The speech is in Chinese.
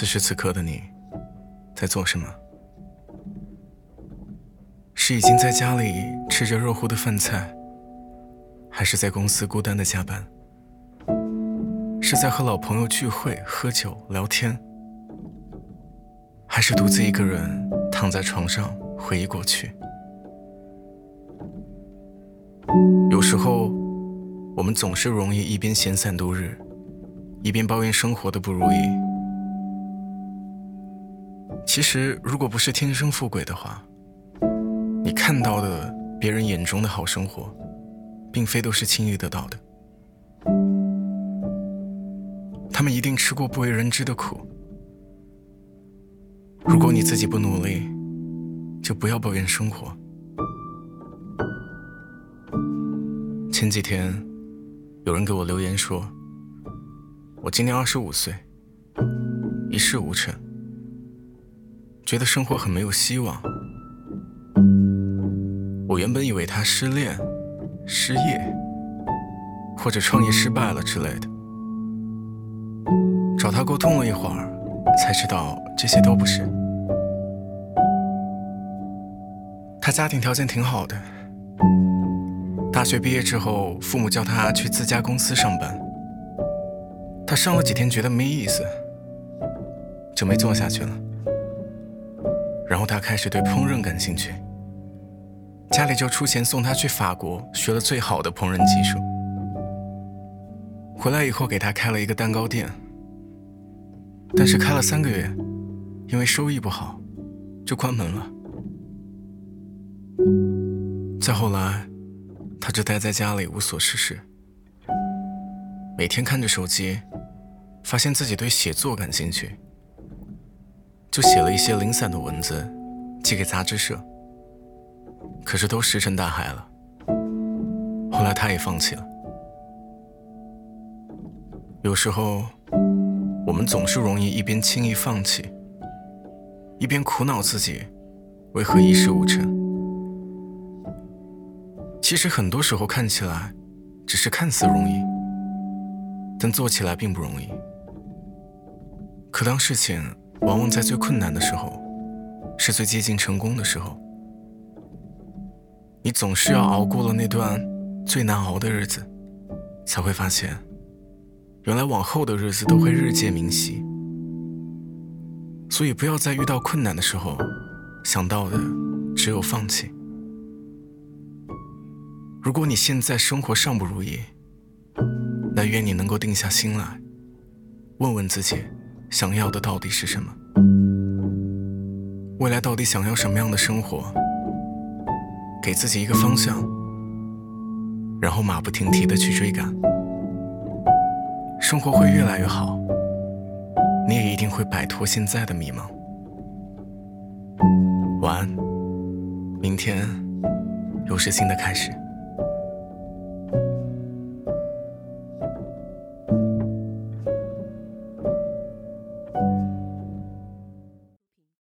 此时此刻的你，在做什么？是已经在家里吃着热乎的饭菜，还是在公司孤单的加班？是在和老朋友聚会、喝酒、聊天，还是独自一个人躺在床上回忆过去？有时候，我们总是容易一边闲散度日，一边抱怨生活的不如意。其实，如果不是天生富贵的话，你看到的别人眼中的好生活，并非都是轻易得到的。他们一定吃过不为人知的苦。如果你自己不努力，就不要抱怨生活。前几天，有人给我留言说，我今年二十五岁，一事无成。觉得生活很没有希望。我原本以为他失恋、失业，或者创业失败了之类的。找他沟通了一会儿，才知道这些都不是。他家庭条件挺好的，大学毕业之后，父母叫他去自家公司上班。他上了几天，觉得没意思，就没做下去了。然后他开始对烹饪感兴趣，家里就出钱送他去法国学了最好的烹饪技术。回来以后给他开了一个蛋糕店，但是开了三个月，因为收益不好，就关门了。再后来，他就待在家里无所事事，每天看着手机，发现自己对写作感兴趣。就写了一些零散的文字，寄给杂志社。可是都石沉大海了。后来他也放弃了。有时候，我们总是容易一边轻易放弃，一边苦恼自己为何一事无成。其实很多时候看起来只是看似容易，但做起来并不容易。可当事情……往往在最困难的时候，是最接近成功的时候。你总是要熬过了那段最难熬的日子，才会发现，原来往后的日子都会日渐明晰。所以，不要在遇到困难的时候，想到的只有放弃。如果你现在生活尚不如意，那愿你能够定下心来，问问自己。想要的到底是什么？未来到底想要什么样的生活？给自己一个方向，然后马不停蹄的去追赶，生活会越来越好，你也一定会摆脱现在的迷茫。晚安，明天又是新的开始。